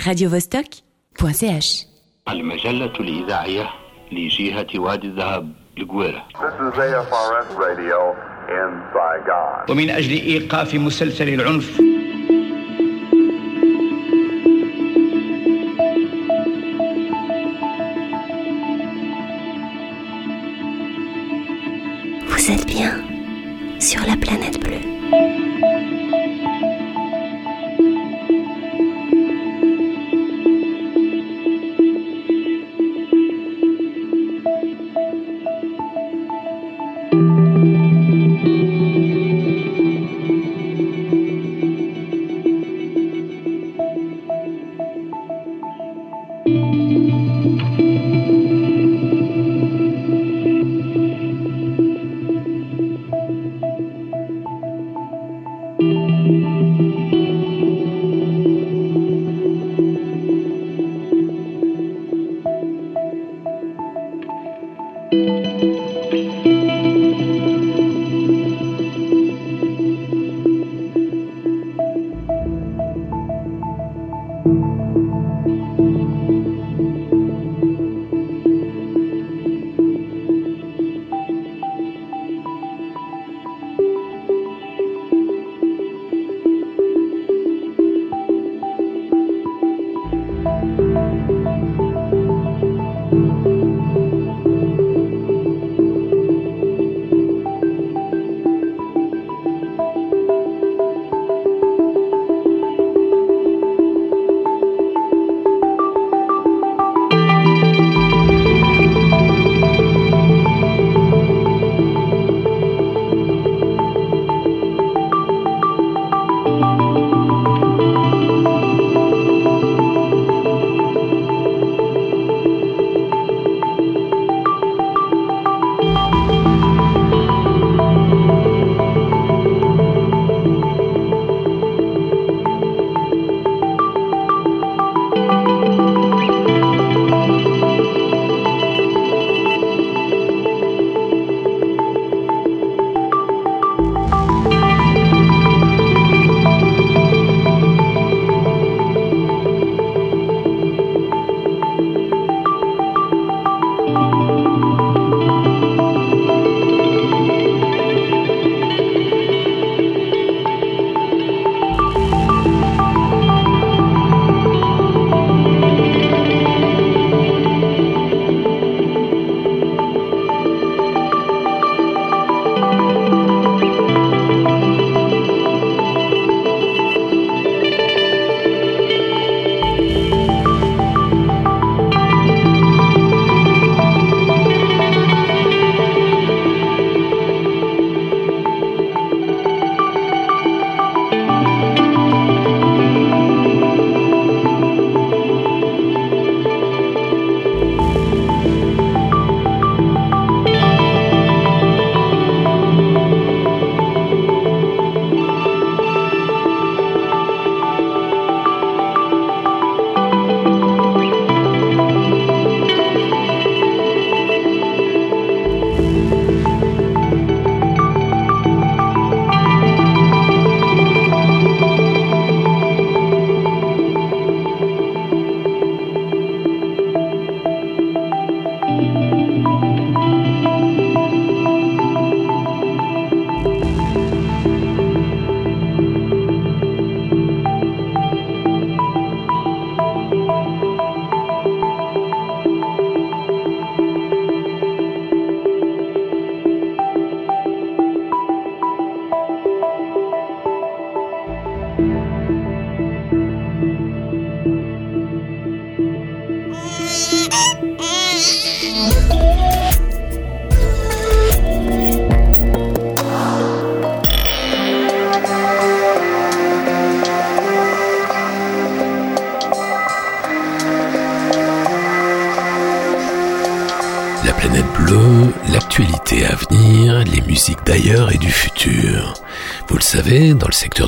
radiovostok.ch المجلة الإذاعية لجهة وادي الذهب القويرة. ومن أجل إيقاف مسلسل العنف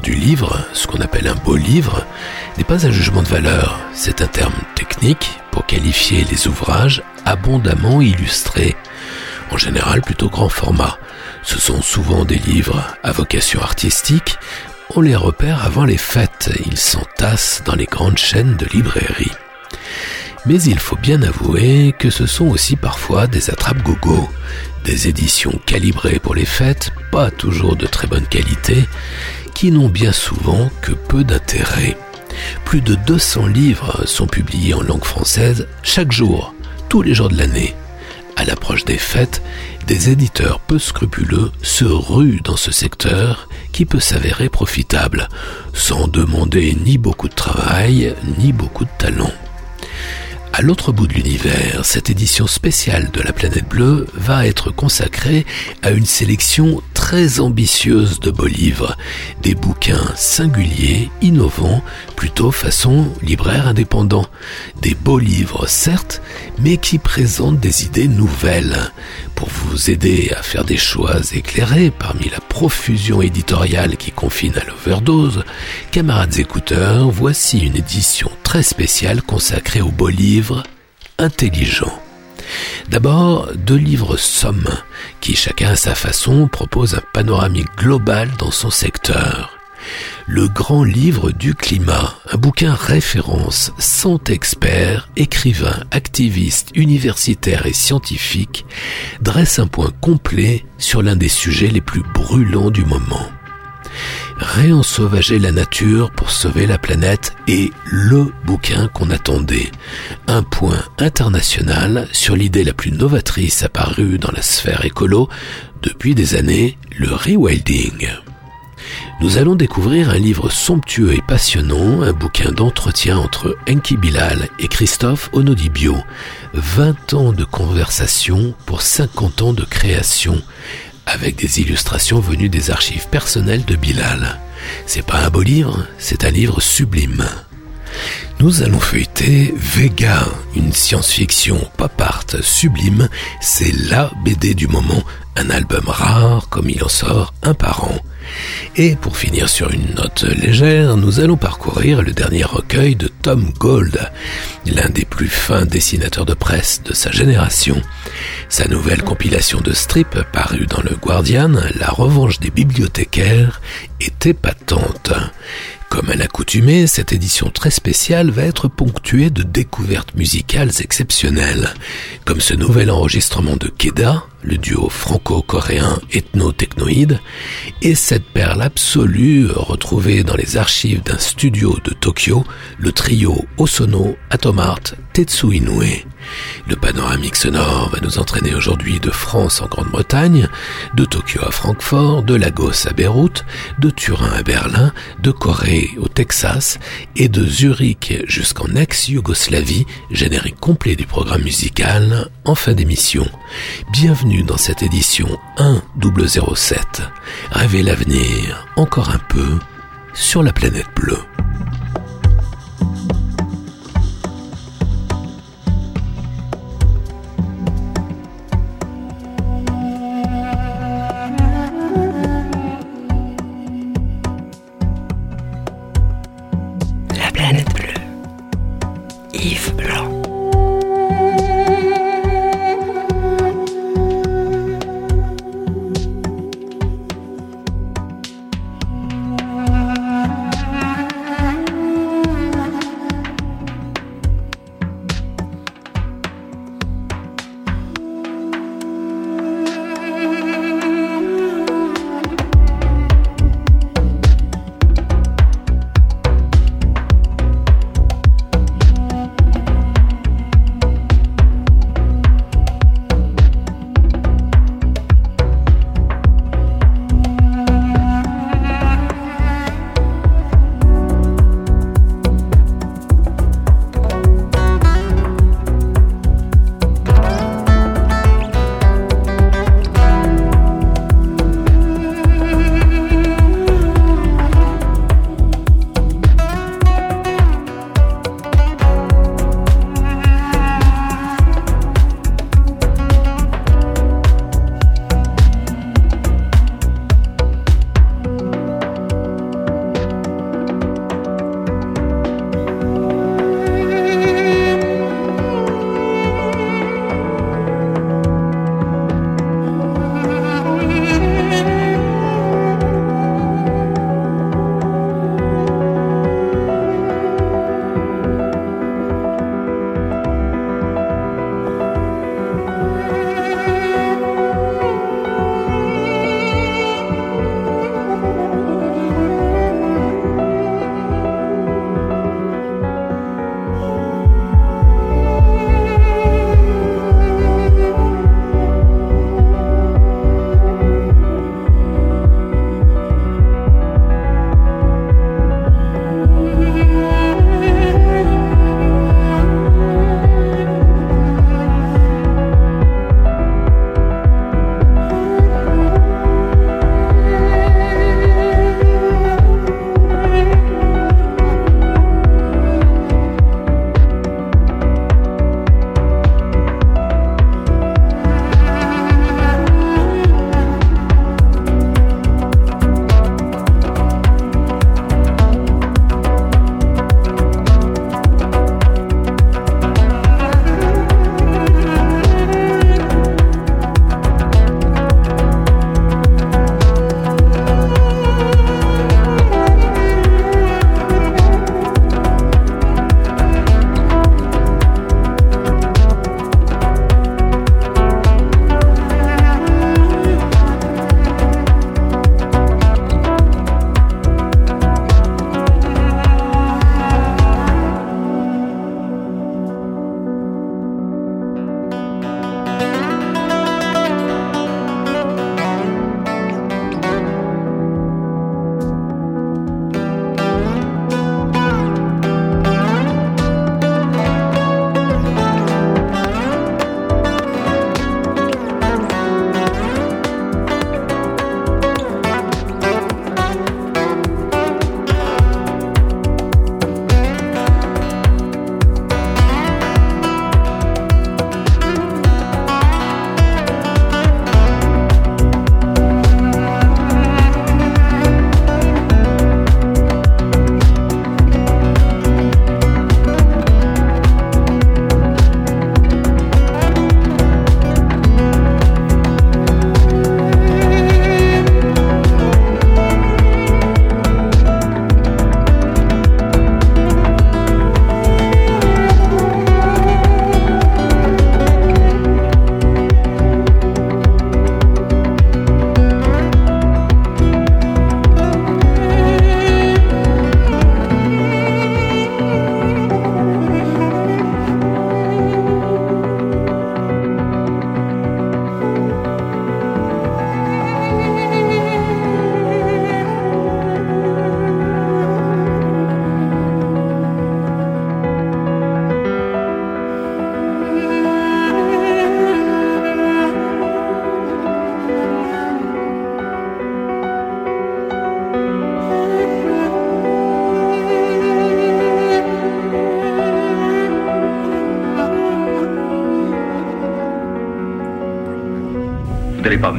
du livre, ce qu'on appelle un beau livre n'est pas un jugement de valeur, c'est un terme technique pour qualifier les ouvrages abondamment illustrés, en général plutôt grand format. Ce sont souvent des livres à vocation artistique, on les repère avant les fêtes. Ils s'entassent dans les grandes chaînes de librairies. Mais il faut bien avouer que ce sont aussi parfois des attrape-gogo, des éditions calibrées pour les fêtes, pas toujours de très bonne qualité, qui n'ont bien souvent que peu d'intérêt. Plus de 200 livres sont publiés en langue française chaque jour, tous les jours de l'année. À l'approche des fêtes, des éditeurs peu scrupuleux se ruent dans ce secteur qui peut s'avérer profitable, sans demander ni beaucoup de travail, ni beaucoup de talent. À l'autre bout de l'univers, cette édition spéciale de la planète bleue va être consacrée à une sélection très ambitieuse de beaux livres, des bouquins singuliers, innovants, plutôt façon libraire indépendant, des beaux livres certes, mais qui présentent des idées nouvelles, pour vous aider à faire des choix éclairés parmi la profusion éditoriale qui confine à l'overdose, camarades écouteurs, voici une édition très spéciale consacrée aux beaux livres intelligents. D'abord, deux livres sommes, qui chacun à sa façon propose un panoramique global dans son secteur le grand livre du climat, un bouquin référence, cent experts, écrivains, activistes, universitaires et scientifiques, dresse un point complet sur l'un des sujets les plus brûlants du moment. Réensauvager la nature pour sauver la planète est le bouquin qu'on attendait. Un point international sur l'idée la plus novatrice apparue dans la sphère écolo depuis des années, le rewilding nous allons découvrir un livre somptueux et passionnant, un bouquin d'entretien entre Enki Bilal et Christophe Onodibio. 20 ans de conversation pour 50 ans de création, avec des illustrations venues des archives personnelles de Bilal. C'est pas un beau livre, c'est un livre sublime. Nous allons feuilleter Vega, une science-fiction pop art sublime. C'est la BD du moment, un album rare comme il en sort un par an. Et pour finir sur une note légère, nous allons parcourir le dernier recueil de Tom Gold, l'un des plus fins dessinateurs de presse de sa génération. Sa nouvelle compilation de strips parue dans le Guardian, La revanche des bibliothécaires, était patente. Comme à l'accoutumée, cette édition très spéciale va être ponctuée de découvertes musicales exceptionnelles, comme ce nouvel enregistrement de Keda, le duo franco-coréen ethno-technoïde, et cette perle absolue retrouvée dans les archives d'un studio de Tokyo, le trio Osono, Atomart, Tetsu Inoue. Le panoramique sonore va nous entraîner aujourd'hui de France en Grande-Bretagne, de Tokyo à Francfort, de Lagos à Beyrouth, de Turin à Berlin, de Corée au Texas et de Zurich jusqu'en ex-Yougoslavie, générique complet du programme musical en fin d'émission. Bienvenue bienvenue dans cette édition 1007. Rêvez l'avenir encore un peu sur la planète bleue. La planète bleue. Yves Blanc.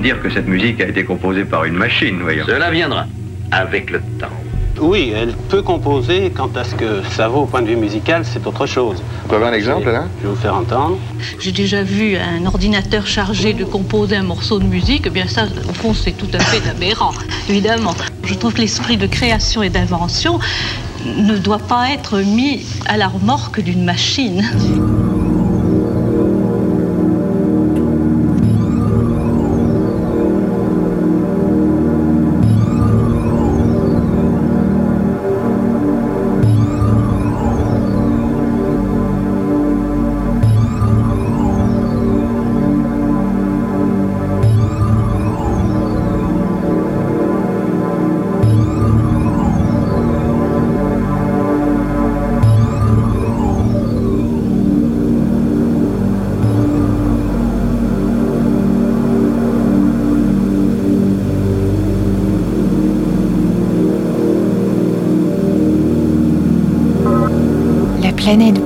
Dire que cette musique a été composée par une machine, voyons. Cela viendra avec le temps. Oui, elle peut composer. Quant à ce que ça vaut au point de vue musical, c'est autre chose. Vous avez un exemple là Je vais vous faire entendre. J'ai déjà vu un ordinateur chargé de composer un morceau de musique. Eh bien ça, au fond, c'est tout à fait aberrant, évidemment. Je trouve que l'esprit de création et d'invention ne doit pas être mis à la remorque d'une machine.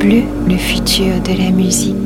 Bleue, le futur de la musique.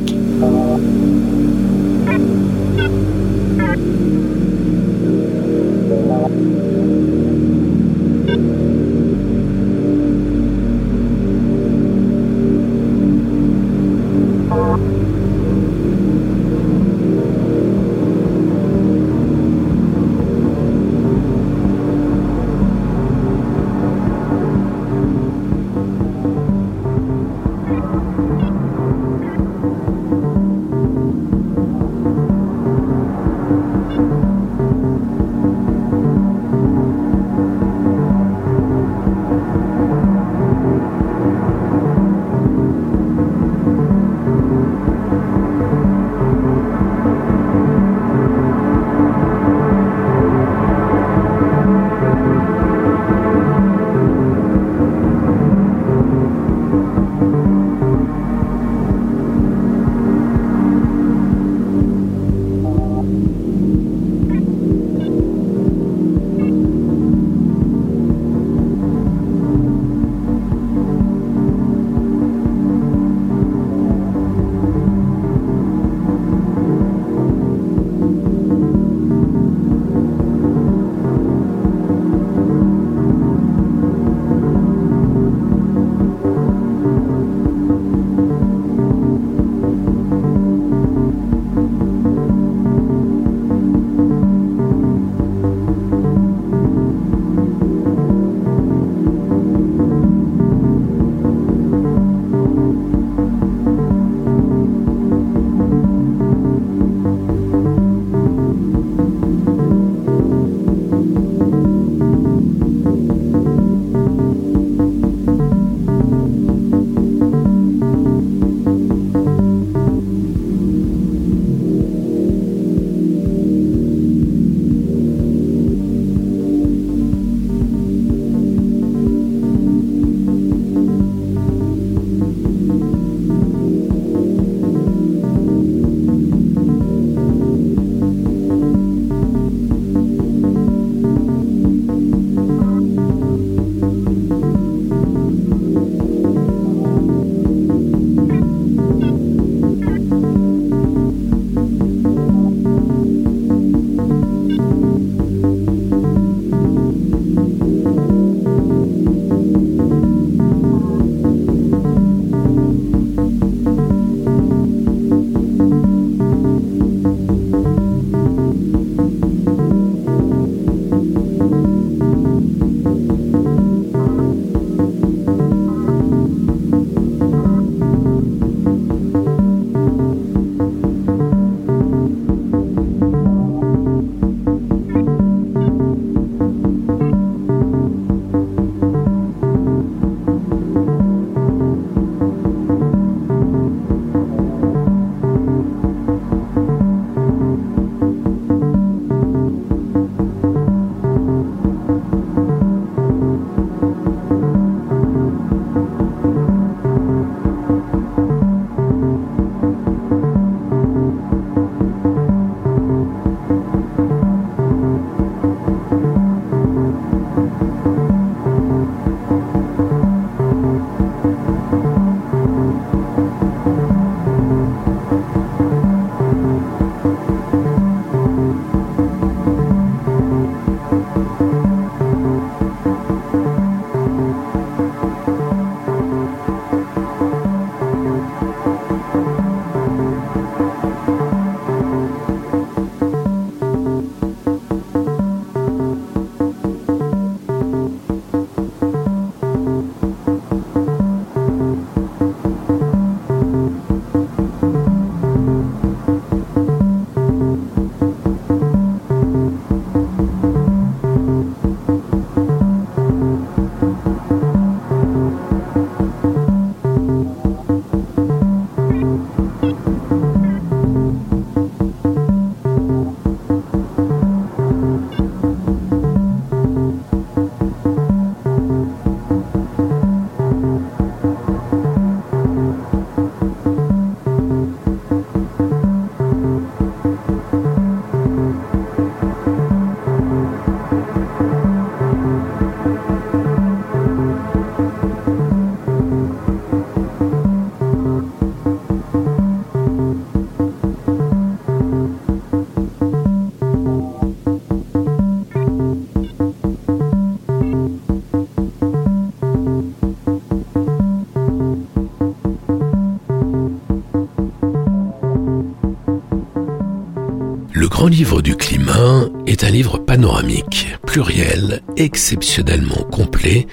Grand Livre du climat est un livre panoramique, pluriel, exceptionnellement complet,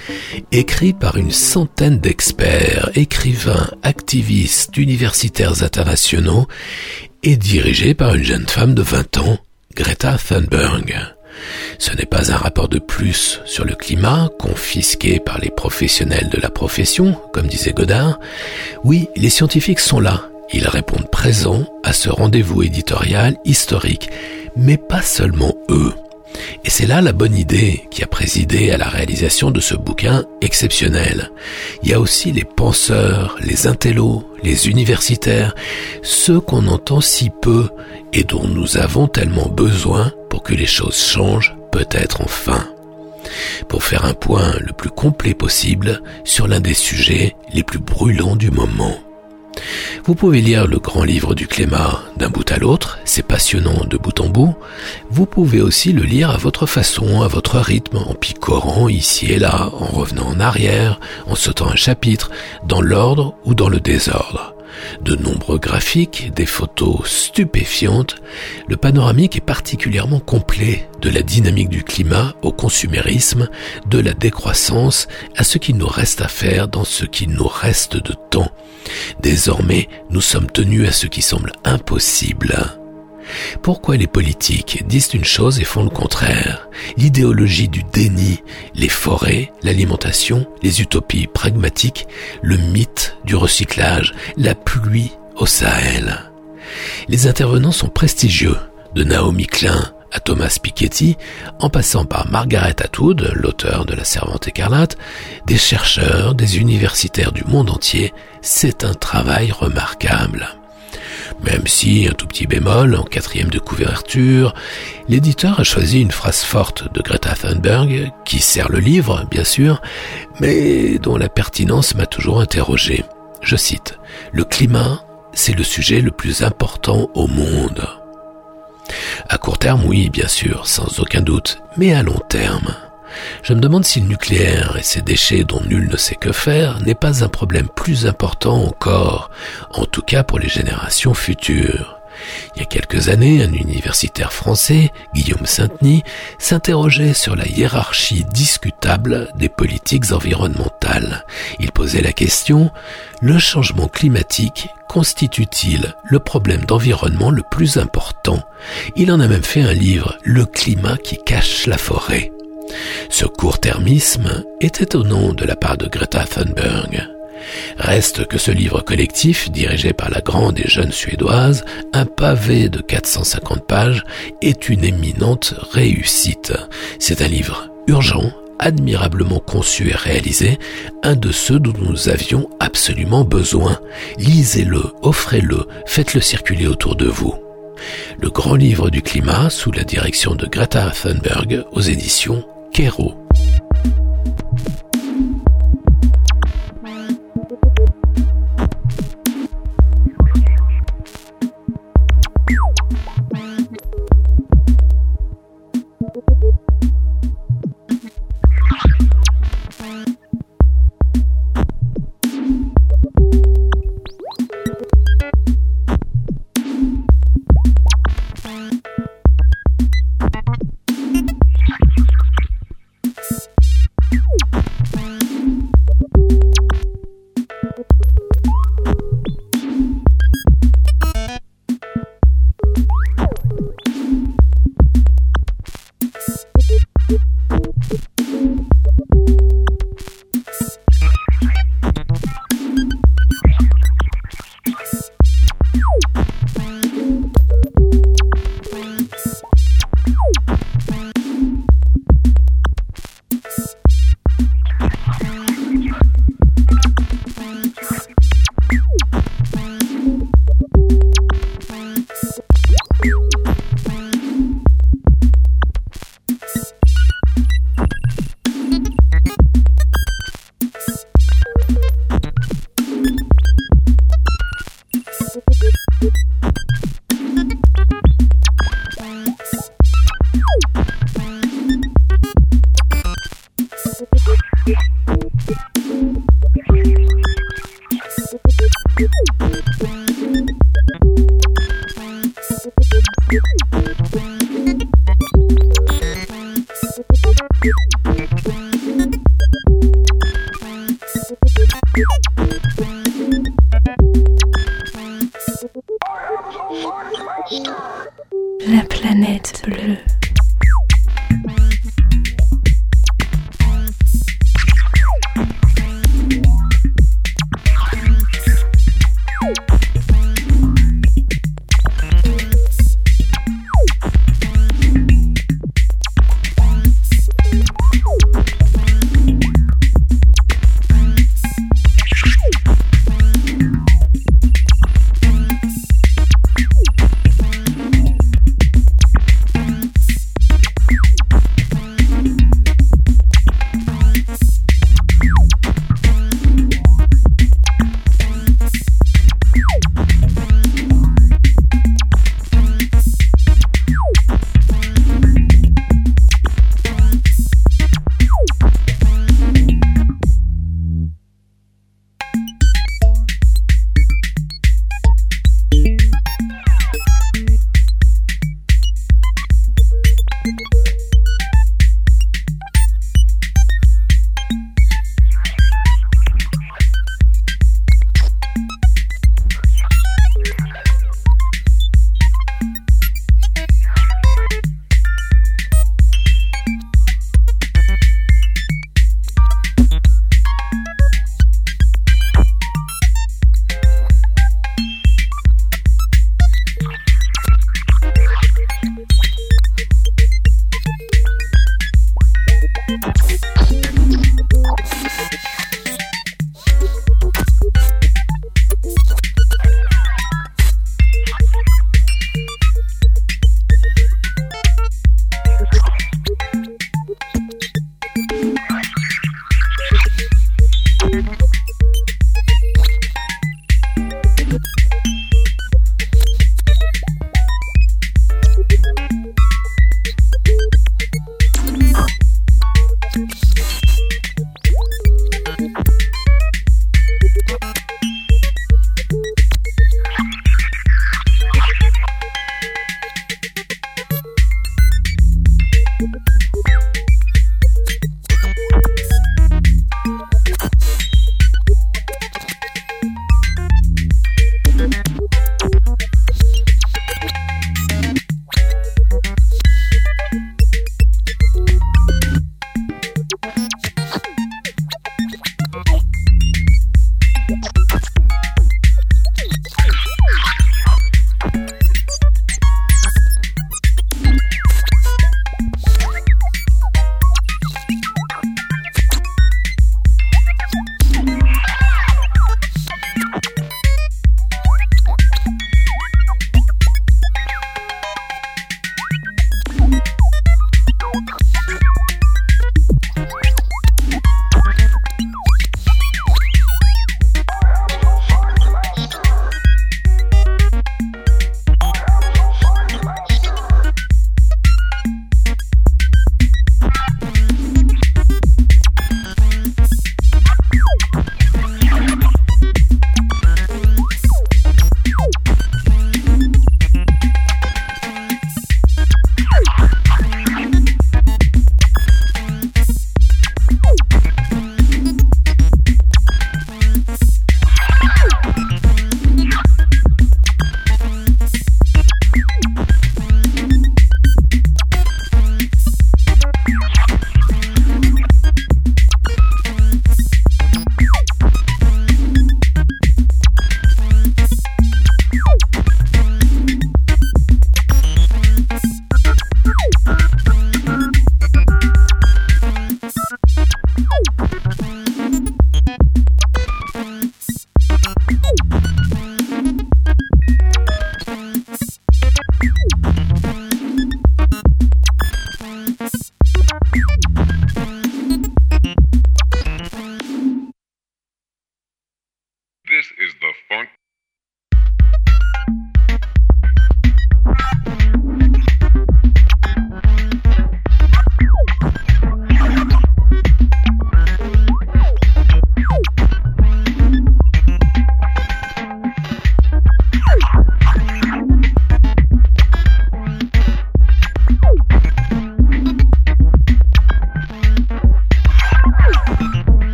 écrit par une centaine d'experts, écrivains, activistes, universitaires internationaux et dirigé par une jeune femme de 20 ans, Greta Thunberg. Ce n'est pas un rapport de plus sur le climat, confisqué par les professionnels de la profession, comme disait Godard. Oui, les scientifiques sont là. Ils répondent présents à ce rendez-vous éditorial historique, mais pas seulement eux. Et c'est là la bonne idée qui a présidé à la réalisation de ce bouquin exceptionnel. Il y a aussi les penseurs, les intellos, les universitaires, ceux qu'on entend si peu et dont nous avons tellement besoin pour que les choses changent peut-être enfin. Pour faire un point le plus complet possible sur l'un des sujets les plus brûlants du moment. Vous pouvez lire le grand livre du climat d'un bout à l'autre, c'est passionnant de bout en bout. Vous pouvez aussi le lire à votre façon, à votre rythme, en picorant ici et là, en revenant en arrière, en sautant un chapitre, dans l'ordre ou dans le désordre. De nombreux graphiques, des photos stupéfiantes, le panoramique est particulièrement complet, de la dynamique du climat au consumérisme, de la décroissance à ce qu'il nous reste à faire dans ce qu'il nous reste de temps. Désormais, nous sommes tenus à ce qui semble impossible. Pourquoi les politiques disent une chose et font le contraire? L'idéologie du déni, les forêts, l'alimentation, les utopies pragmatiques, le mythe du recyclage, la pluie au Sahel. Les intervenants sont prestigieux, de Naomi Klein à Thomas Piketty, en passant par Margaret Atwood, l'auteur de La Servante écarlate, des chercheurs, des universitaires du monde entier, c'est un travail remarquable. Même si, un tout petit bémol, en quatrième de couverture, l'éditeur a choisi une phrase forte de Greta Thunberg, qui sert le livre, bien sûr, mais dont la pertinence m'a toujours interrogé. Je cite, Le climat, c'est le sujet le plus important au monde. À court terme, oui, bien sûr, sans aucun doute, mais à long terme. Je me demande si le nucléaire et ses déchets dont nul ne sait que faire n'est pas un problème plus important encore, en tout cas pour les générations futures. Il y a quelques années, un universitaire français, Guillaume Sainteny, s'interrogeait sur la hiérarchie discutable des politiques environnementales. Il posait la question, le changement climatique constitue-t-il le problème d'environnement le plus important? Il en a même fait un livre, Le climat qui cache la forêt. Ce court-termisme est étonnant de la part de Greta Thunberg. Reste que ce livre collectif, dirigé par la grande et jeune suédoise, un pavé de 450 pages, est une éminente réussite. C'est un livre urgent, admirablement conçu et réalisé, un de ceux dont nous avions absolument besoin. Lisez-le, offrez-le, faites-le circuler autour de vous. Le grand livre du climat sous la direction de Greta Thunberg aux éditions Kero.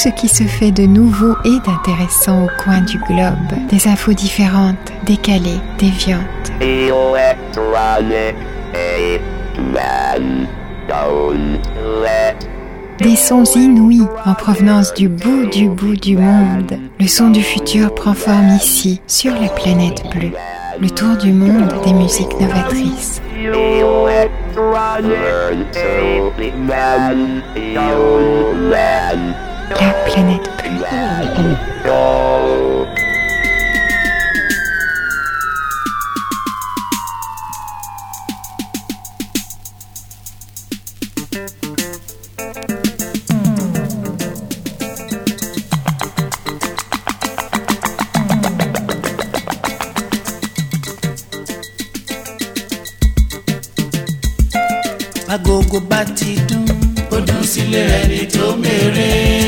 Ce qui se fait de nouveau et d'intéressant au coin du globe, des infos différentes, décalées, déviantes. Des sons inouïs en provenance du bout du bout du monde. Le son du futur prend forme ici, sur la planète bleue. Le tour du monde des musiques novatrices. La planète bleue. agogo bá ti dún ó dún sílé ẹni tó mèrè.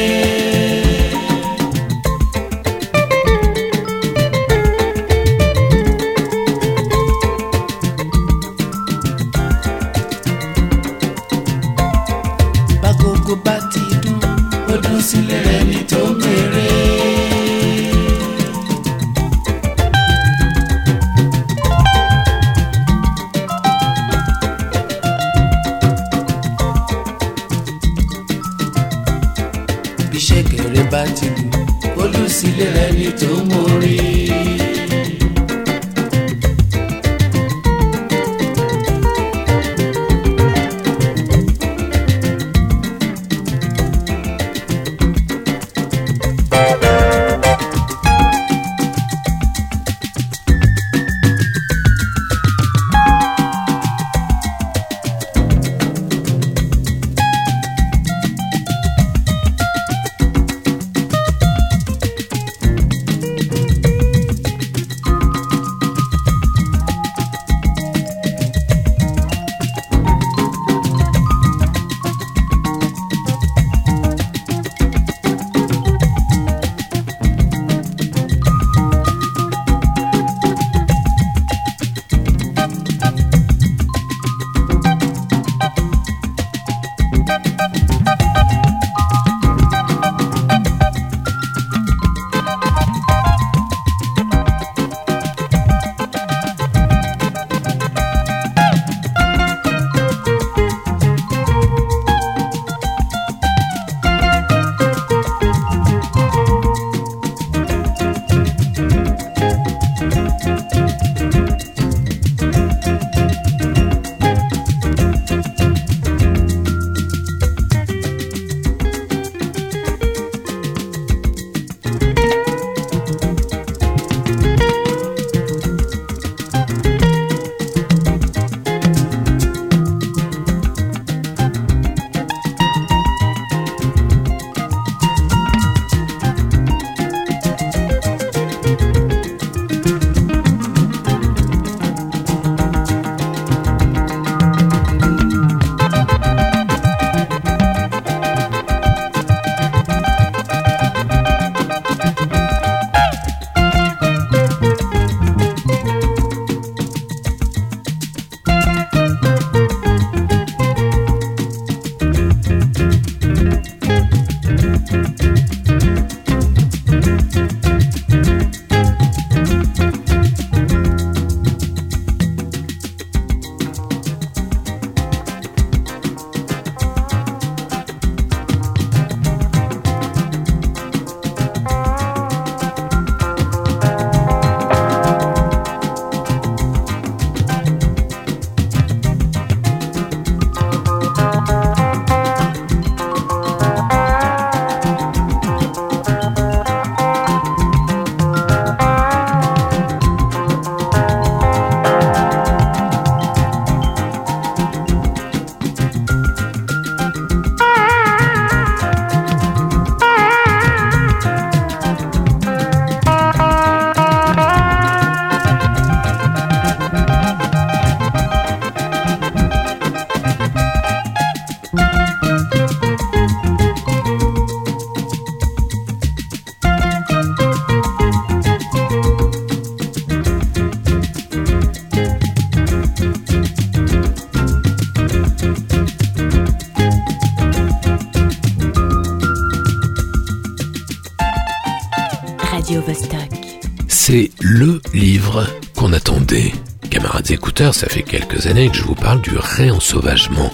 Ça fait quelques années que je vous parle du réensauvagement,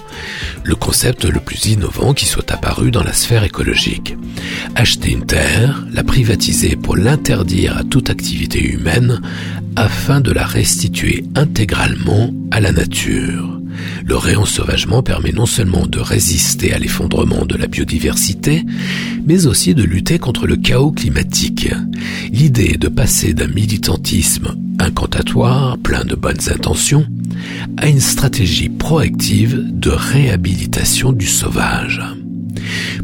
le concept le plus innovant qui soit apparu dans la sphère écologique. Acheter une terre, la privatiser pour l'interdire à toute activité humaine afin de la restituer intégralement à la nature. Le réensauvagement permet non seulement de résister à l'effondrement de la biodiversité, mais aussi de lutter contre le chaos climatique. L'idée est de passer d'un militantisme incantatoire, plein de bonnes intentions, à une stratégie proactive de réhabilitation du sauvage.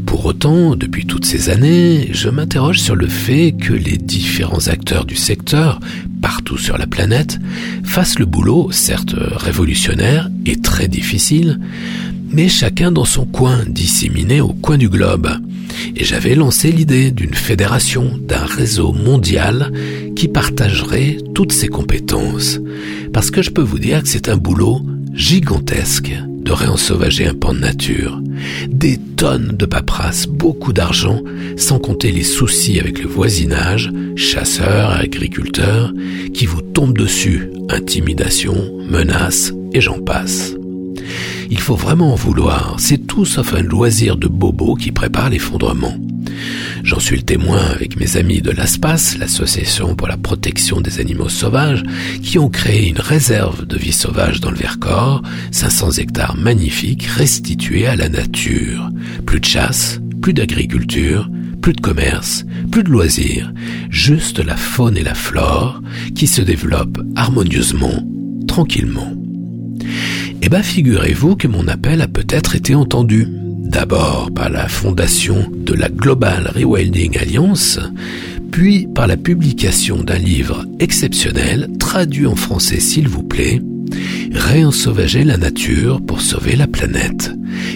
Pour autant, depuis toutes ces années, je m'interroge sur le fait que les différents acteurs du secteur, partout sur la planète, fassent le boulot, certes révolutionnaire et très difficile, mais chacun dans son coin, disséminé au coin du globe. Et j'avais lancé l'idée d'une fédération, d'un réseau mondial qui partagerait toutes ses compétences. Parce que je peux vous dire que c'est un boulot gigantesque de réensauvager un pan de nature. Des tonnes de paperasse, beaucoup d'argent, sans compter les soucis avec le voisinage, chasseurs, agriculteurs, qui vous tombent dessus, intimidation, menaces, et j'en passe. Il faut vraiment en vouloir, c'est tout sauf un loisir de bobo qui prépare l'effondrement. J'en suis le témoin avec mes amis de l'ASPAS, l'association pour la protection des animaux sauvages, qui ont créé une réserve de vie sauvage dans le Vercors, 500 hectares magnifiques restitués à la nature. Plus de chasse, plus d'agriculture, plus de commerce, plus de loisirs, juste la faune et la flore qui se développent harmonieusement, tranquillement. Eh bien, figurez-vous que mon appel a peut-être été entendu d'abord par la fondation de la Global Rewilding Alliance, puis par la publication d'un livre exceptionnel, traduit en français s'il vous plaît, Réensauvager la nature pour sauver la planète.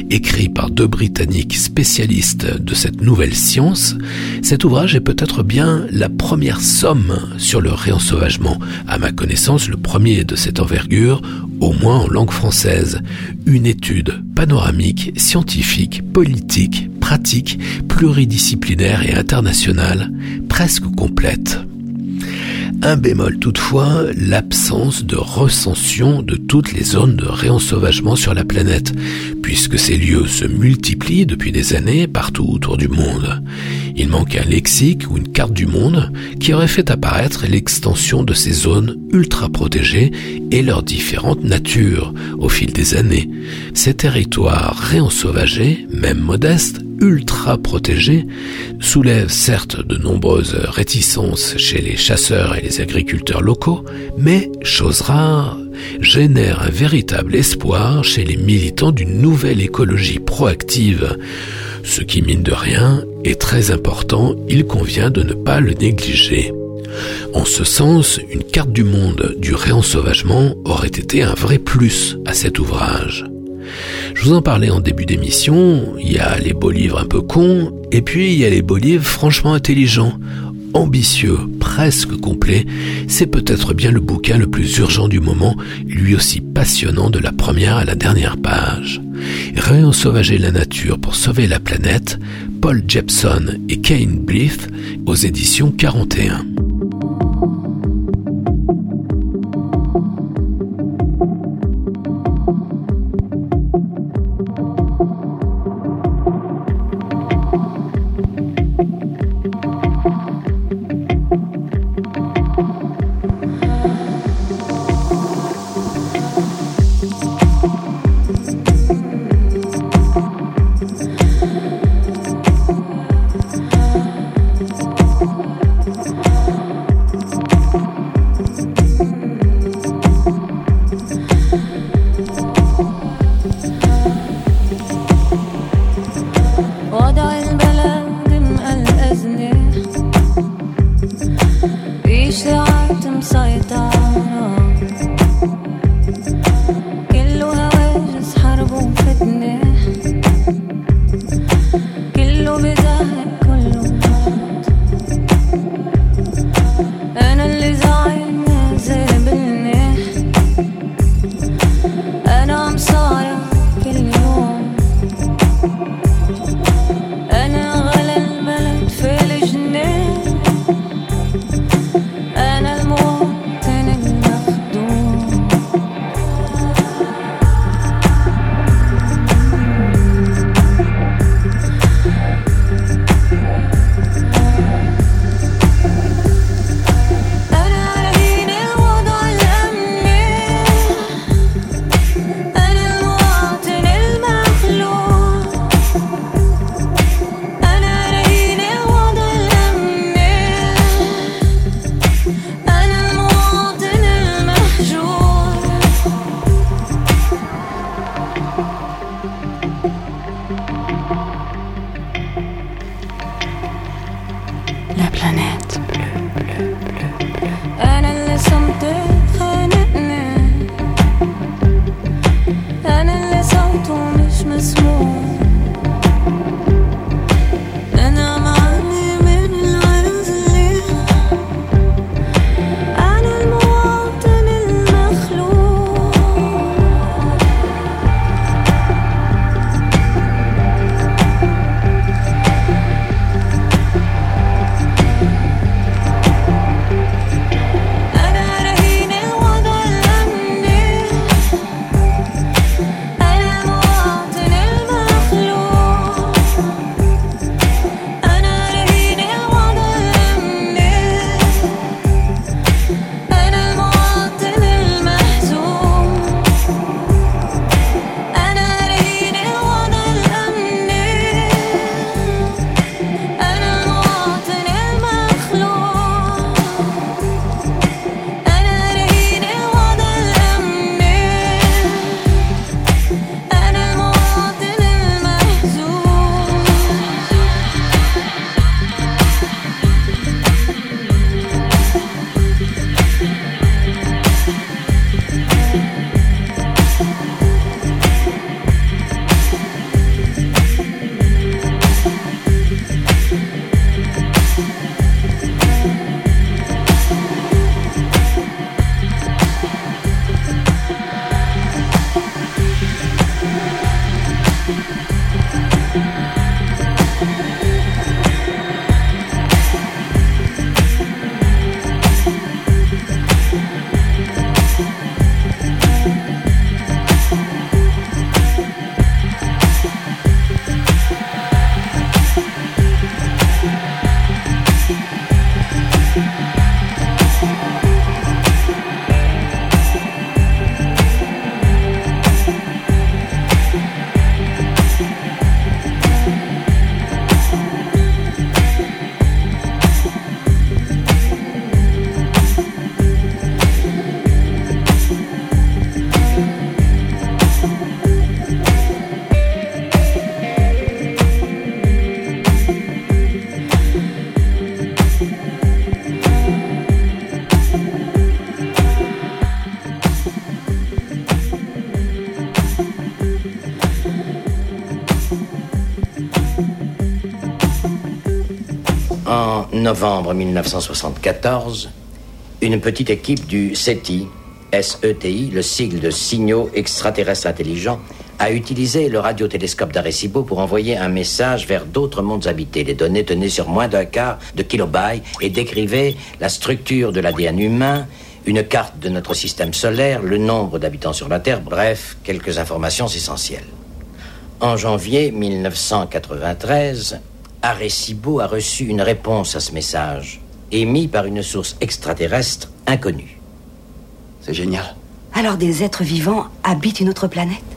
Écrit par deux Britanniques spécialistes de cette nouvelle science, cet ouvrage est peut-être bien la première somme sur le réensauvagement, à ma connaissance le premier de cette envergure, au moins en langue française. Une étude panoramique, scientifique, politique, pratique, pluridisciplinaire et internationale, presque complète. Un bémol toutefois, l'absence de recension de toutes les zones de réensauvagement sur la planète, puisque ces lieux se multiplient depuis des années partout autour du monde. Il manque un lexique ou une carte du monde qui aurait fait apparaître l'extension de ces zones ultra protégées et leurs différentes natures au fil des années. Ces territoires réensauvagés, même modestes, ultra protégés, soulèvent certes de nombreuses réticences chez les chasseurs et les agriculteurs locaux, mais, chose rare, génèrent un véritable espoir chez les militants d'une nouvelle écologie proactive. Ce qui, mine de rien, est très important, il convient de ne pas le négliger. En ce sens, une carte du monde du réensauvagement aurait été un vrai plus à cet ouvrage. Je vous en parlais en début d'émission, il y a les beaux livres un peu cons, et puis il y a les beaux livres franchement intelligents, ambitieux, presque complet, c'est peut-être bien le bouquin le plus urgent du moment, lui aussi passionnant de la première à la dernière page. Réensauvager la nature pour sauver la planète, Paul Jepson et Kane Blythe aux éditions 41. Novembre 1974, une petite équipe du SETI, SETI, le sigle de signaux extraterrestres intelligents, a utilisé le radiotélescope d'Arecibo pour envoyer un message vers d'autres mondes habités. Les données tenaient sur moins d'un quart de kilobyte et décrivaient la structure de l'ADN humain, une carte de notre système solaire, le nombre d'habitants sur la Terre, bref, quelques informations essentielles. En janvier 1993, Arecibo a reçu une réponse à ce message, émis par une source extraterrestre inconnue. C'est génial. Alors des êtres vivants habitent une autre planète?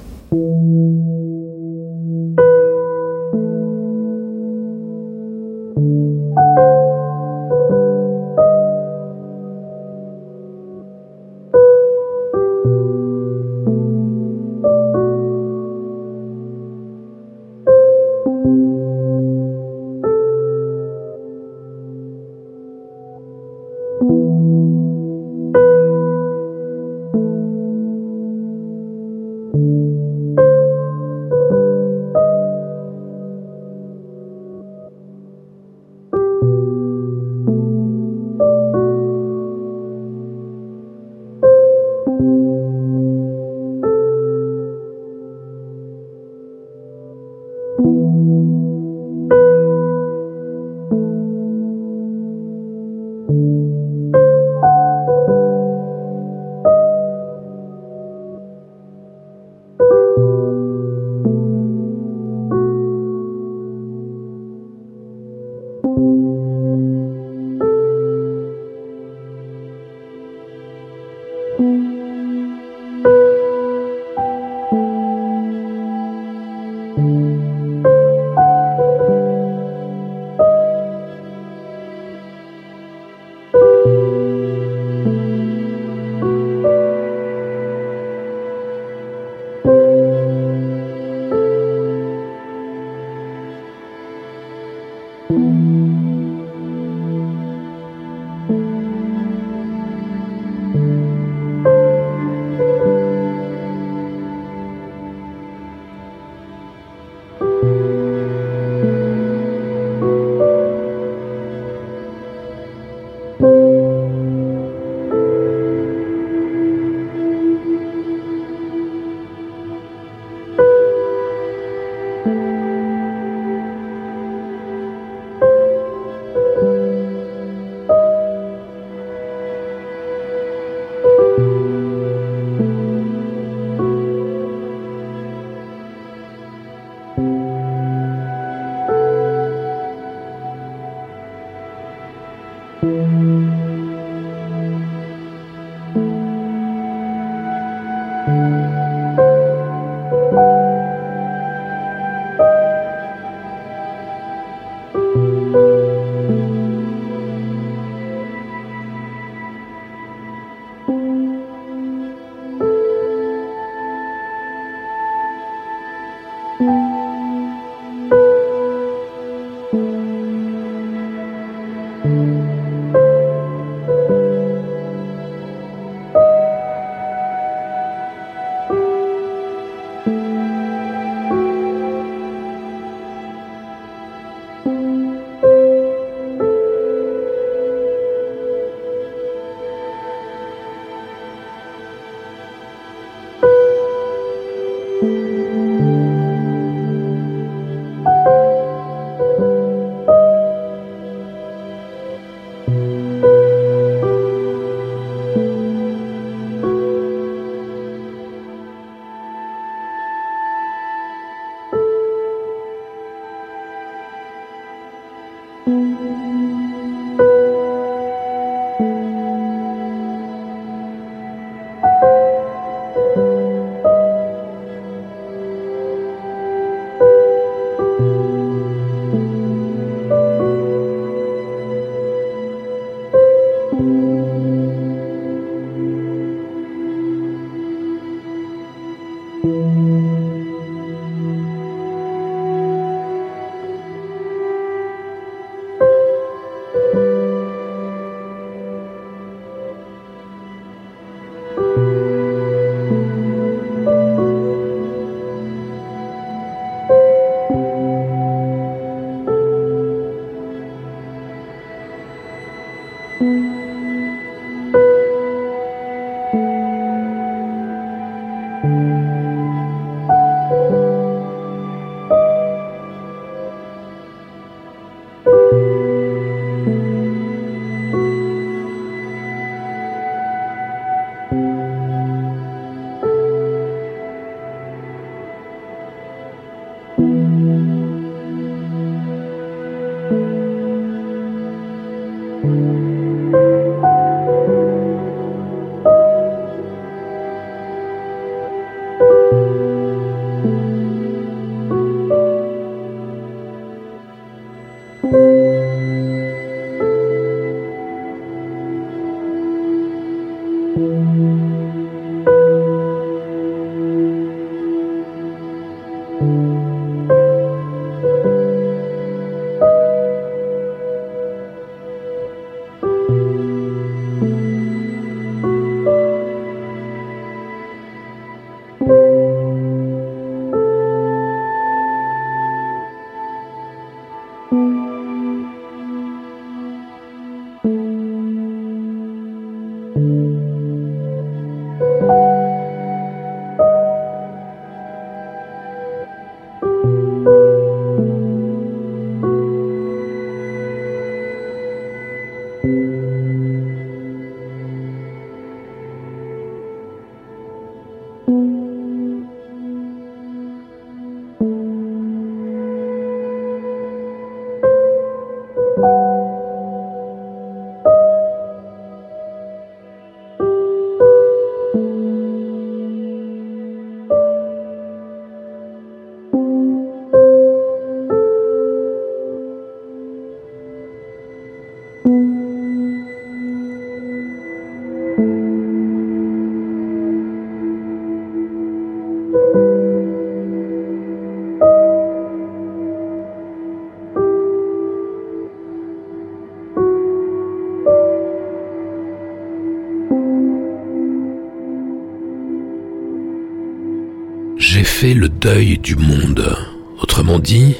Deuil du monde. Autrement dit,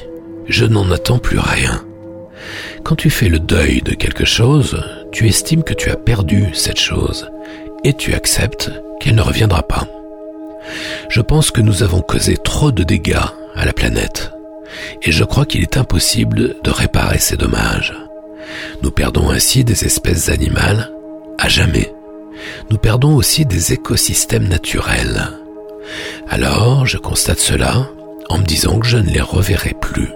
je n'en attends plus rien. Quand tu fais le deuil de quelque chose, tu estimes que tu as perdu cette chose et tu acceptes qu'elle ne reviendra pas. Je pense que nous avons causé trop de dégâts à la planète et je crois qu'il est impossible de réparer ces dommages. Nous perdons ainsi des espèces animales à jamais. Nous perdons aussi des écosystèmes naturels. Alors je constate cela en me disant que je ne les reverrai plus.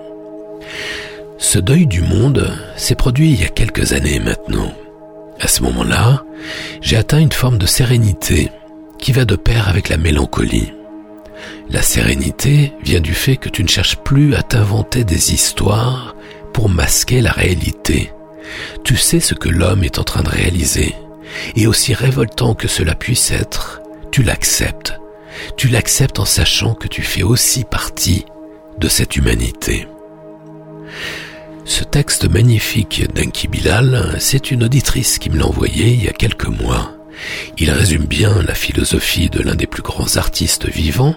Ce deuil du monde s'est produit il y a quelques années maintenant. À ce moment-là, j'ai atteint une forme de sérénité qui va de pair avec la mélancolie. La sérénité vient du fait que tu ne cherches plus à t'inventer des histoires pour masquer la réalité. Tu sais ce que l'homme est en train de réaliser, et aussi révoltant que cela puisse être, tu l'acceptes. Tu l'acceptes en sachant que tu fais aussi partie de cette humanité. Ce texte magnifique d'Enki Bilal, c'est une auditrice qui me l'a envoyé il y a quelques mois. Il résume bien la philosophie de l'un des plus grands artistes vivants,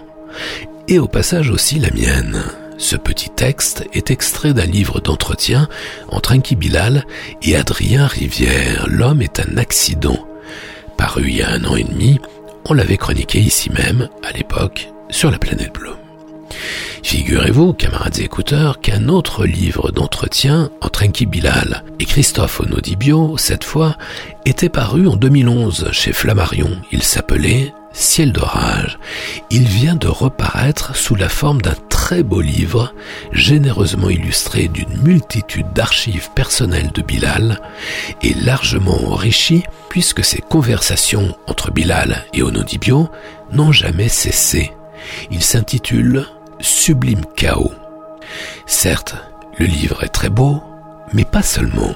et au passage aussi la mienne. Ce petit texte est extrait d'un livre d'entretien entre Enki Bilal et Adrien Rivière. L'homme est un accident. Paru il y a un an et demi, on l'avait chroniqué ici même, à l'époque, sur la planète bleue. Figurez-vous, camarades écouteurs, qu'un autre livre d'entretien entre Enki Bilal et Christophe Onodibio, cette fois, était paru en 2011 chez Flammarion. Il s'appelait Ciel d'orage. Il vient de reparaître sous la forme d'un très beau livre, généreusement illustré d'une multitude d'archives personnelles de Bilal et largement enrichi puisque ses conversations entre Bilal et Onodibio n'ont jamais cessé. Il s'intitule Sublime Chaos. Certes, le livre est très beau, mais pas seulement.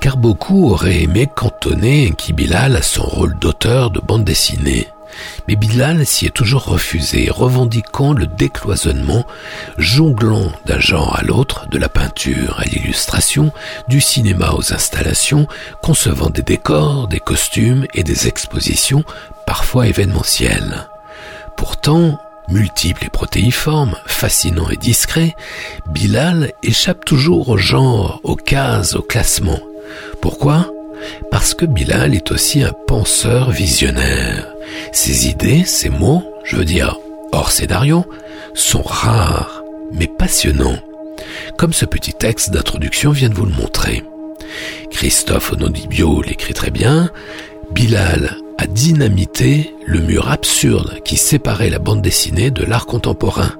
Car beaucoup auraient aimé cantonner Bilal à son rôle d'auteur de bande dessinée. Mais Bilal s'y est toujours refusé, revendiquant le décloisonnement, jonglant d'un genre à l'autre, de la peinture à l'illustration, du cinéma aux installations, concevant des décors, des costumes et des expositions, parfois événementielles. Pourtant, multiple et protéiforme, fascinant et discret, Bilal échappe toujours au genre, aux cases, au classement. Pourquoi? Parce que Bilal est aussi un penseur visionnaire. Ses idées, ses mots, je veux dire hors scénario, sont rares mais passionnants, comme ce petit texte d'introduction vient de vous le montrer. Christophe Onodibio l'écrit très bien, Bilal a dynamité le mur absurde qui séparait la bande dessinée de l'art contemporain.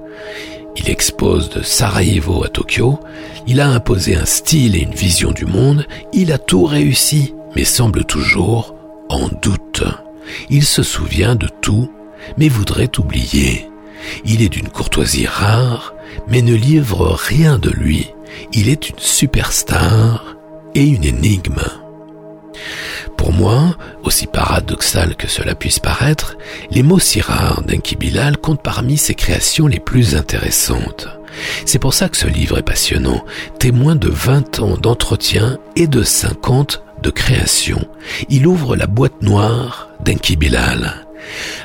Il expose de Sarajevo à Tokyo, il a imposé un style et une vision du monde, il a tout réussi, mais semble toujours en doute. Il se souvient de tout, mais voudrait oublier. Il est d'une courtoisie rare, mais ne livre rien de lui. Il est une superstar et une énigme. Pour moi, aussi paradoxal que cela puisse paraître, les mots si rares d'Enki Bilal comptent parmi ses créations les plus intéressantes. C'est pour ça que ce livre est passionnant, témoin de 20 ans d'entretien et de 50 de création. Il ouvre la boîte noire d'Enki Bilal.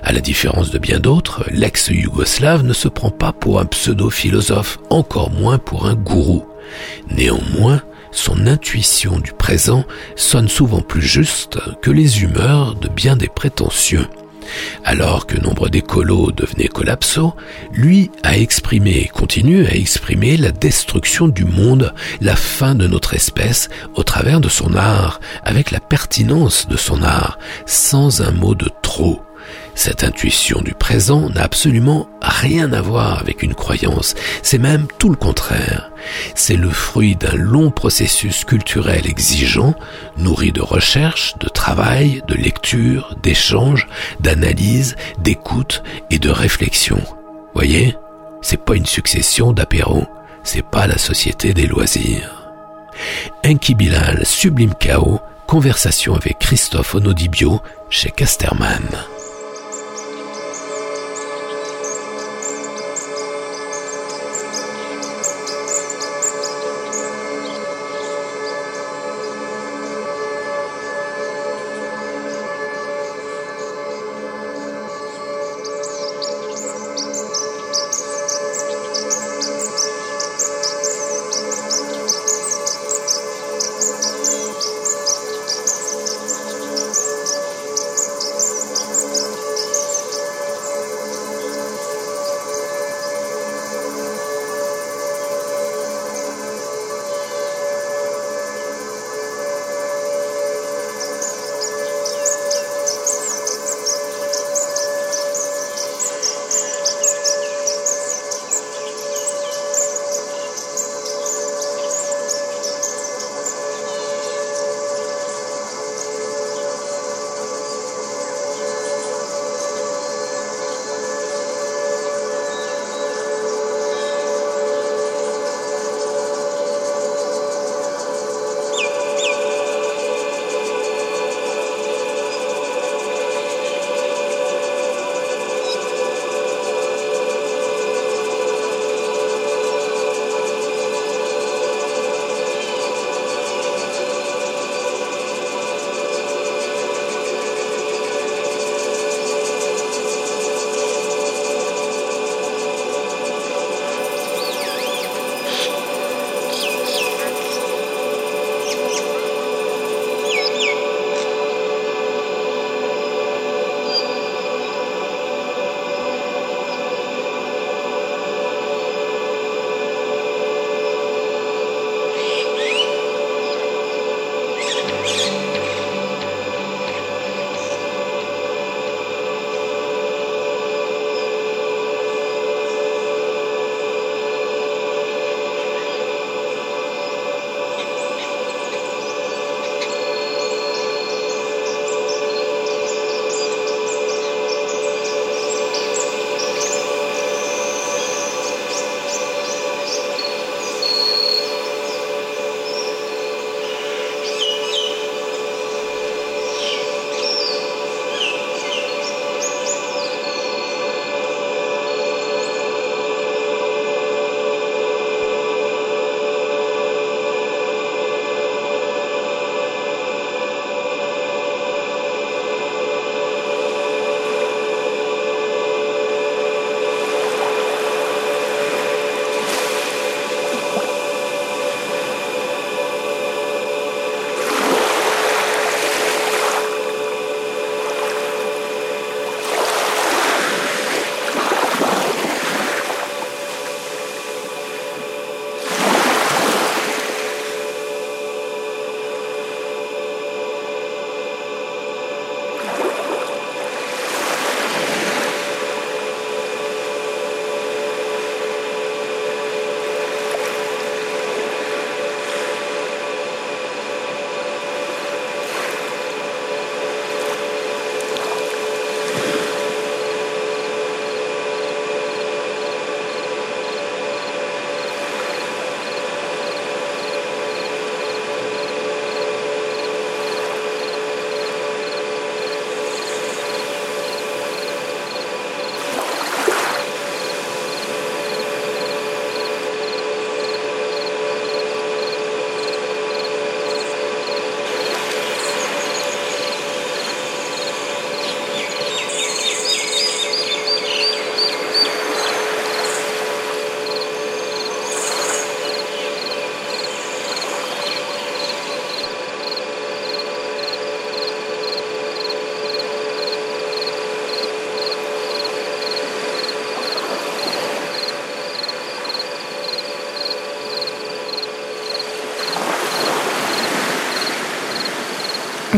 À la différence de bien d'autres, l'ex-yougoslave ne se prend pas pour un pseudo-philosophe, encore moins pour un gourou. Néanmoins, son intuition du présent sonne souvent plus juste que les humeurs de bien des prétentieux. Alors que nombre d'écolos devenaient collapso, lui a exprimé et continue à exprimer la destruction du monde, la fin de notre espèce au travers de son art, avec la pertinence de son art, sans un mot de trop. Cette intuition du présent n'a absolument rien à voir avec une croyance, c'est même tout le contraire. C'est le fruit d'un long processus culturel exigeant, nourri de recherche, de travail, de lecture, d'échange, d'analyse, d'écoute et de réflexion. Voyez, c'est pas une succession d'apéros, c'est pas la société des loisirs. Enki Bilal, Sublime Chaos, conversation avec Christophe Onodibio chez Casterman.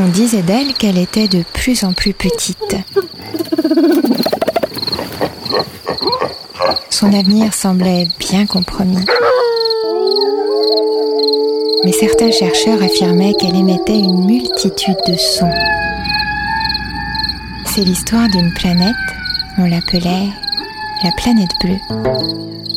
On disait d'elle qu'elle était de plus en plus petite. Son avenir semblait bien compromis. Mais certains chercheurs affirmaient qu'elle émettait une multitude de sons. C'est l'histoire d'une planète, on l'appelait la planète bleue.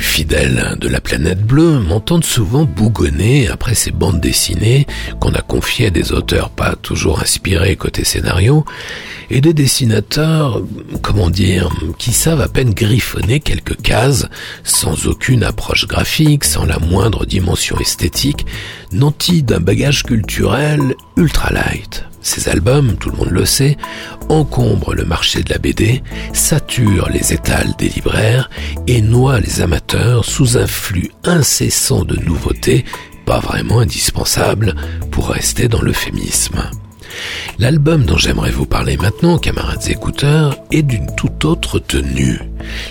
Fidèles de la planète bleue m'entendent souvent bougonner après ces bandes dessinées qu'on a confiées à des auteurs pas toujours inspirés côté scénario et des dessinateurs, comment dire, qui savent à peine griffonner quelques cases sans aucune approche graphique, sans la moindre dimension esthétique, nantis d'un bagage culturel ultra light. Ces albums, tout le monde le sait, encombrent le marché de la BD, saturent les étals des libraires et noient les amateurs sous un flux incessant de nouveautés pas vraiment indispensables pour rester dans l'euphémisme. L'album dont j'aimerais vous parler maintenant, camarades écouteurs, est d'une toute autre tenue.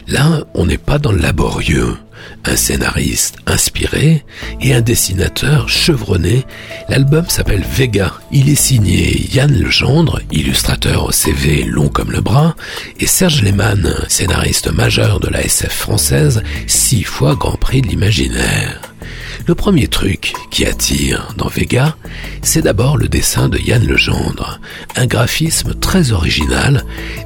Là, on n'est pas dans le laborieux. Un scénariste inspiré et un dessinateur chevronné, l'album s'appelle Vega. Il est signé Yann Legendre, illustrateur au CV long comme le bras, et Serge Lehmann, scénariste majeur de la SF française, six fois Grand Prix de l'imaginaire. Le premier truc qui attire dans Vega, c'est d'abord le dessin de Yann Legendre, un graphisme très original,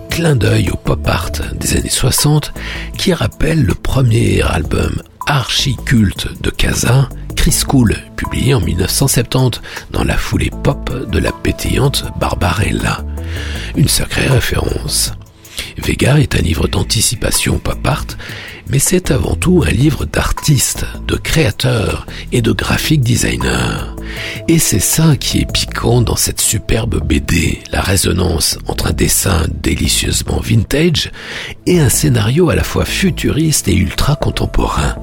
clin d'œil au pop art des années 60, qui rappelle le premier album archi-culte de Casa, Chris Cool, publié en 1970 dans la foulée pop de la pétillante Barbarella. Une sacrée référence. Vega est un livre d'anticipation pop art mais c'est avant tout un livre d'artistes, de créateurs et de graphic designers. Et c'est ça qui est piquant dans cette superbe BD, la résonance entre un dessin délicieusement vintage et un scénario à la fois futuriste et ultra contemporain.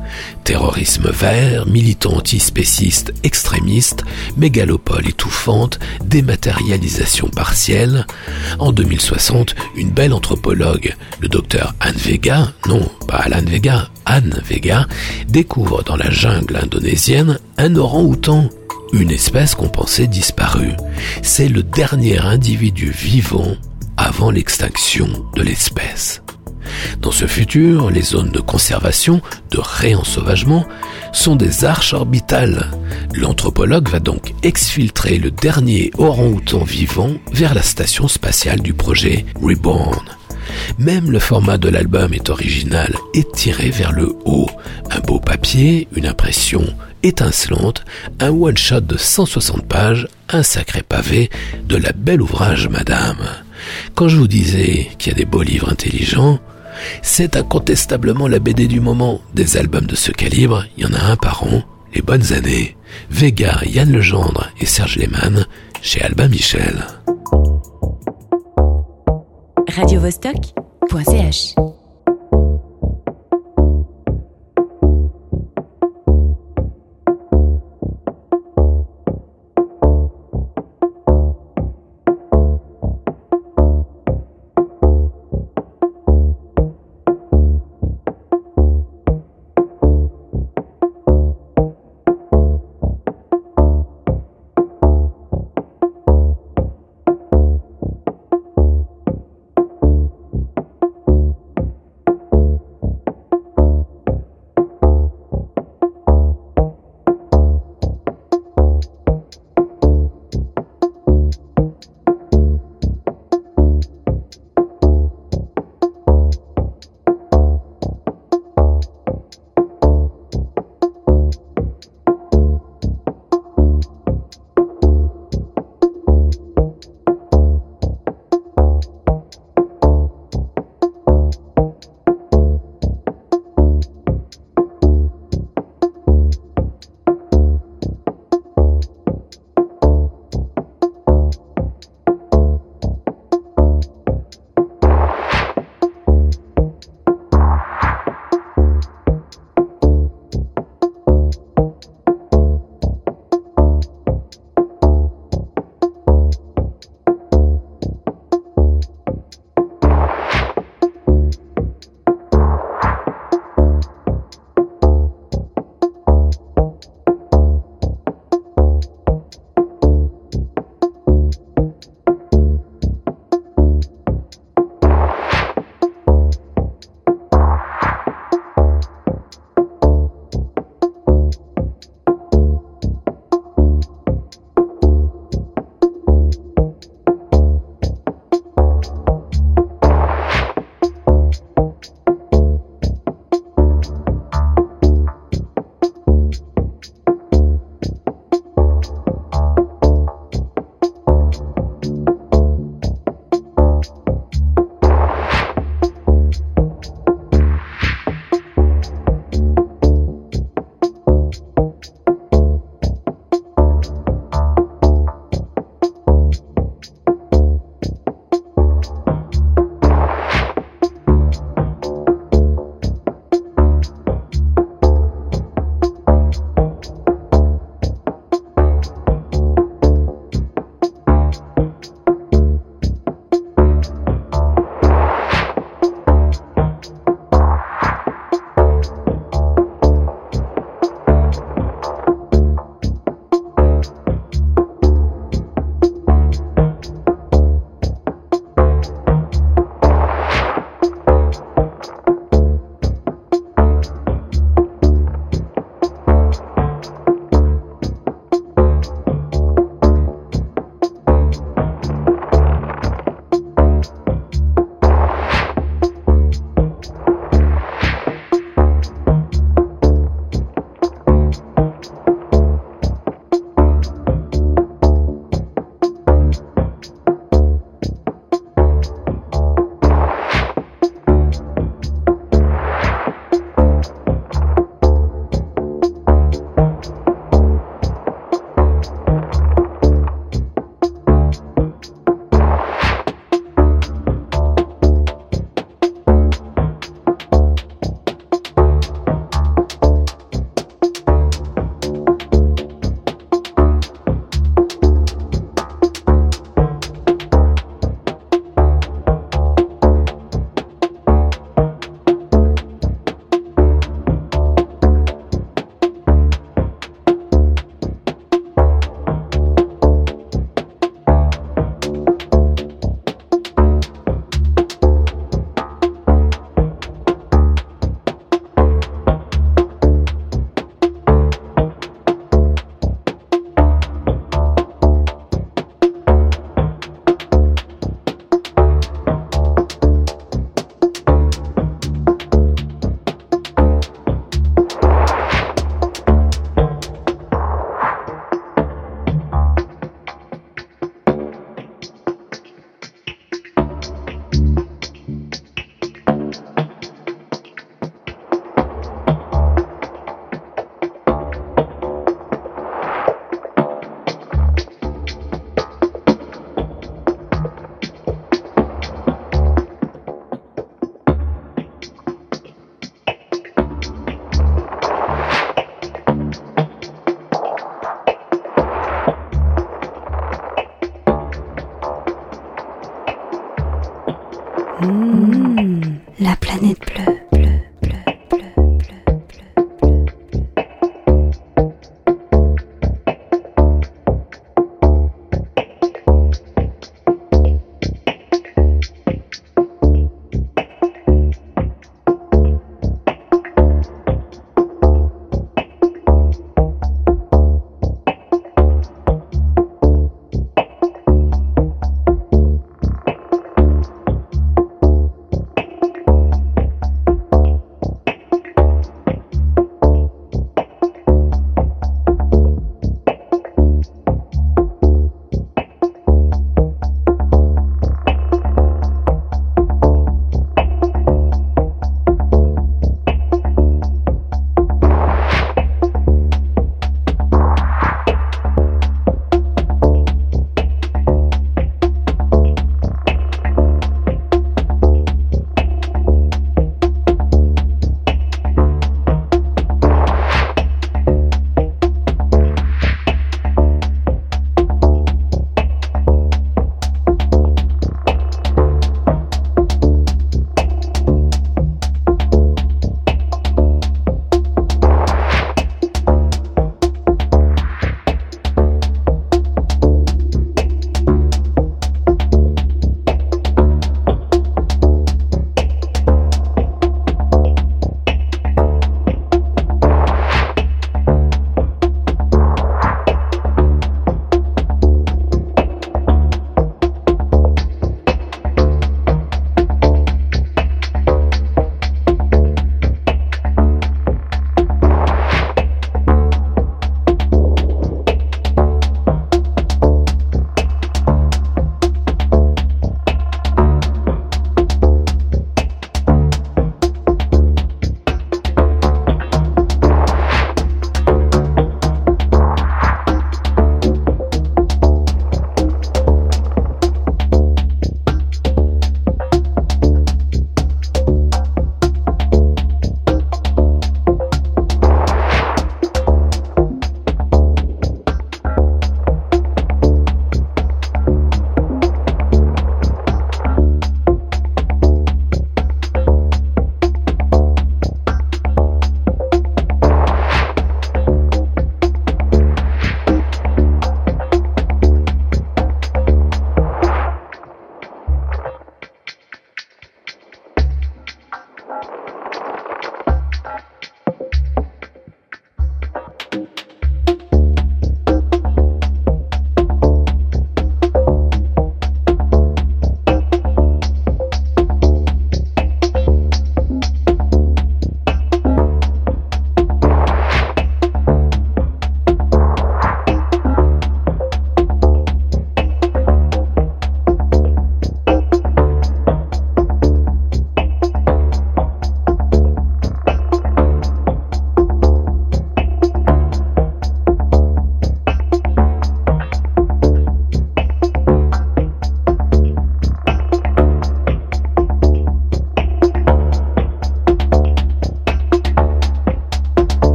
Terrorisme vert, militant antispéciste extrémiste, mégalopole étouffante, dématérialisation partielle. En 2060, une belle anthropologue, le docteur Anne Vega, non pas Alan Vega, Anne Vega, découvre dans la jungle indonésienne un orang-outan une espèce qu'on pensait disparue. C'est le dernier individu vivant avant l'extinction de l'espèce. Dans ce futur, les zones de conservation, de réensauvagement, sont des arches orbitales. L'anthropologue va donc exfiltrer le dernier orang-outan vivant vers la station spatiale du projet Reborn. Même le format de l'album est original et tiré vers le haut. Un beau papier, une impression étincelante, un one-shot de 160 pages, un sacré pavé, de la belle ouvrage madame. Quand je vous disais qu'il y a des beaux livres intelligents, c'est incontestablement la BD du moment. Des albums de ce calibre, il y en a un par an, les bonnes années. Vega, Yann Legendre et Serge Lehmann chez Albin Michel. Radio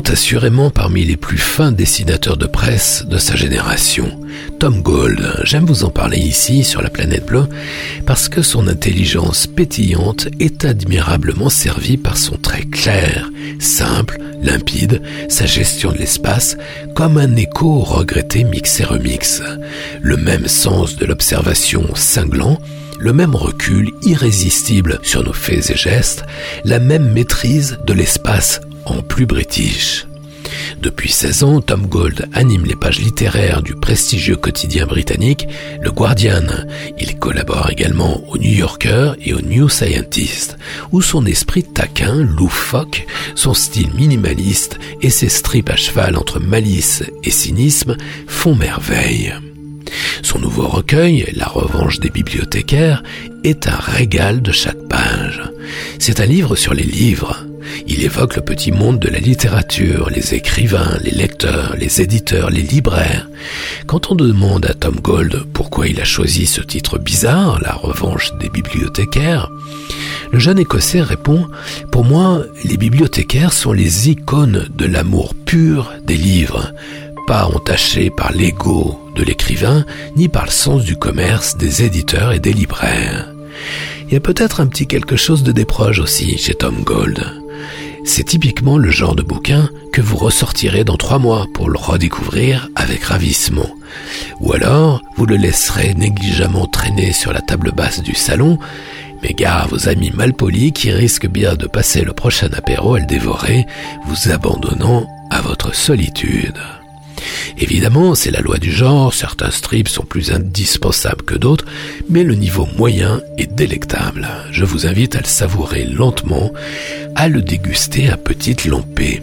assurément parmi les plus fins dessinateurs de presse de sa génération. Tom Gold, j'aime vous en parler ici sur la planète bleue parce que son intelligence pétillante est admirablement servie par son trait clair, simple, limpide, sa gestion de l'espace, comme un écho regretté mix et remix. Le même sens de l'observation cinglant, le même recul irrésistible sur nos faits et gestes, la même maîtrise de l'espace en plus british. Depuis 16 ans, Tom Gold anime les pages littéraires du prestigieux quotidien britannique Le Guardian. Il collabore également au New Yorker et au New Scientist, où son esprit taquin, loufoque, son style minimaliste et ses strips à cheval entre malice et cynisme font merveille. Son nouveau recueil, La revanche des bibliothécaires, est un régal de chaque page. C'est un livre sur les livres. Il évoque le petit monde de la littérature, les écrivains, les lecteurs, les éditeurs, les libraires. Quand on demande à Tom Gold pourquoi il a choisi ce titre bizarre, La revanche des bibliothécaires, le jeune Écossais répond Pour moi, les bibliothécaires sont les icônes de l'amour pur des livres, pas entachés par l'ego de l'écrivain, ni par le sens du commerce des éditeurs et des libraires. Il y a peut-être un petit quelque chose de déproche aussi chez Tom Gold. C'est typiquement le genre de bouquin que vous ressortirez dans trois mois pour le redécouvrir avec ravissement. Ou alors, vous le laisserez négligemment traîner sur la table basse du salon, mais gare à vos amis malpolis qui risquent bien de passer le prochain apéro à le dévorer, vous abandonnant à votre solitude. Évidemment, c'est la loi du genre, certains strips sont plus indispensables que d'autres, mais le niveau moyen est délectable. Je vous invite à le savourer lentement, à le déguster à petite lampée.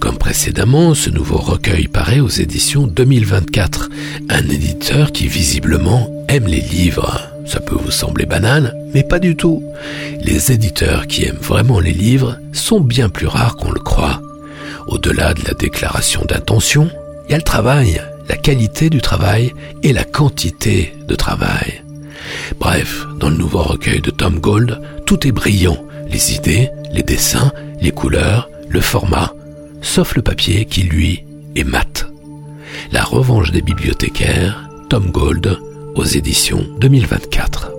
Comme précédemment, ce nouveau recueil paraît aux éditions 2024, un éditeur qui visiblement aime les livres. Ça peut vous sembler banal, mais pas du tout. Les éditeurs qui aiment vraiment les livres sont bien plus rares qu'on le croit. Au-delà de la déclaration d'intention, il y a le travail, la qualité du travail et la quantité de travail. Bref, dans le nouveau recueil de Tom Gold, tout est brillant, les idées, les dessins, les couleurs, le format, sauf le papier qui, lui, est mat. La revanche des bibliothécaires, Tom Gold, aux éditions 2024.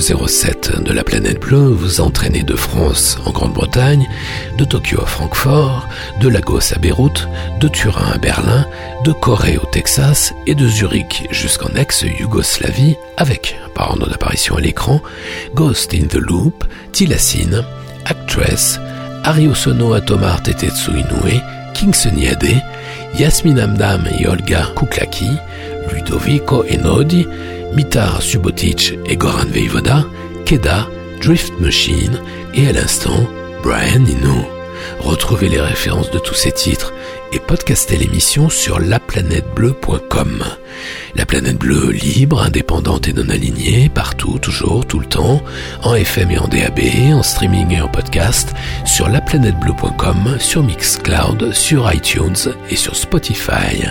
1007 de la planète bleue vous entraînez de France en Grande-Bretagne, de Tokyo à Francfort, de Lagos à Beyrouth, de Turin à Berlin, de Corée au Texas et de Zurich jusqu'en ex-Yougoslavie avec, par ordre d'apparition à l'écran, Ghost in the Loop, Tilassine, Actress, Ariosono Atomar Tetetsu Inoue, Kingston Yade, Yasmin Amdam et Olga Kuklaki, Ludovico Enodi, Mitar Subotic et Goran Veivoda, Keda, Drift Machine et à l'instant Brian Eno. Retrouvez les références de tous ces titres et podcastez l'émission sur laplanètebleu.com. La planète bleue libre, indépendante et non alignée, partout, toujours, tout le temps, en FM et en DAB, en streaming et en podcast, sur laplanètebleu.com, sur Mixcloud, sur iTunes et sur Spotify.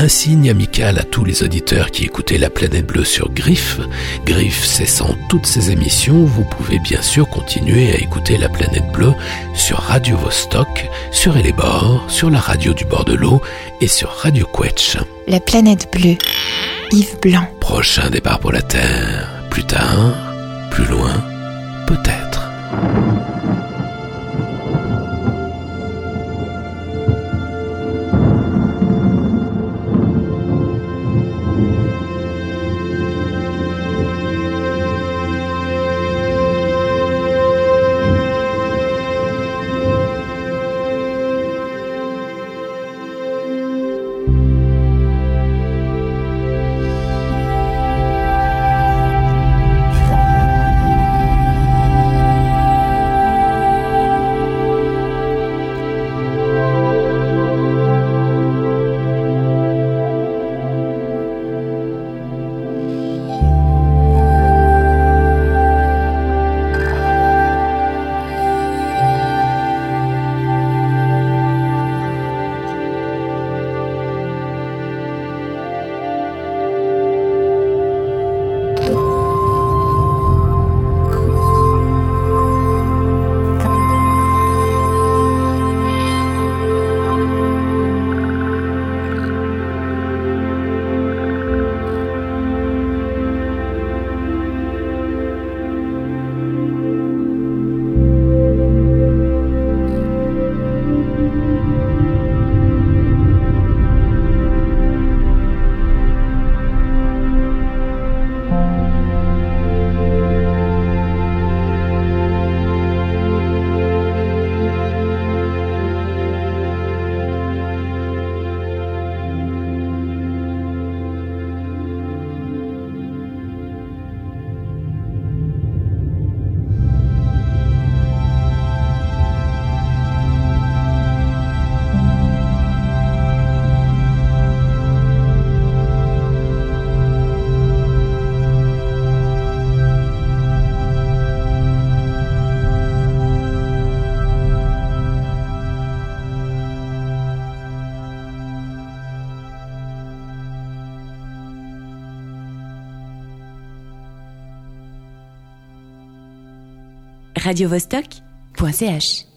Un signe amical à tous les auditeurs qui écoutaient La Planète Bleue sur Griff. Griff cessant toutes ses émissions, vous pouvez bien sûr continuer à écouter La Planète Bleue sur Radio Vostok, sur Elébor, sur la radio du bord de l'eau et sur Radio Quetch. La planète bleue. Yves Blanc. Prochain départ pour la Terre. Plus tard, plus loin, peut-être. radiovostok.ch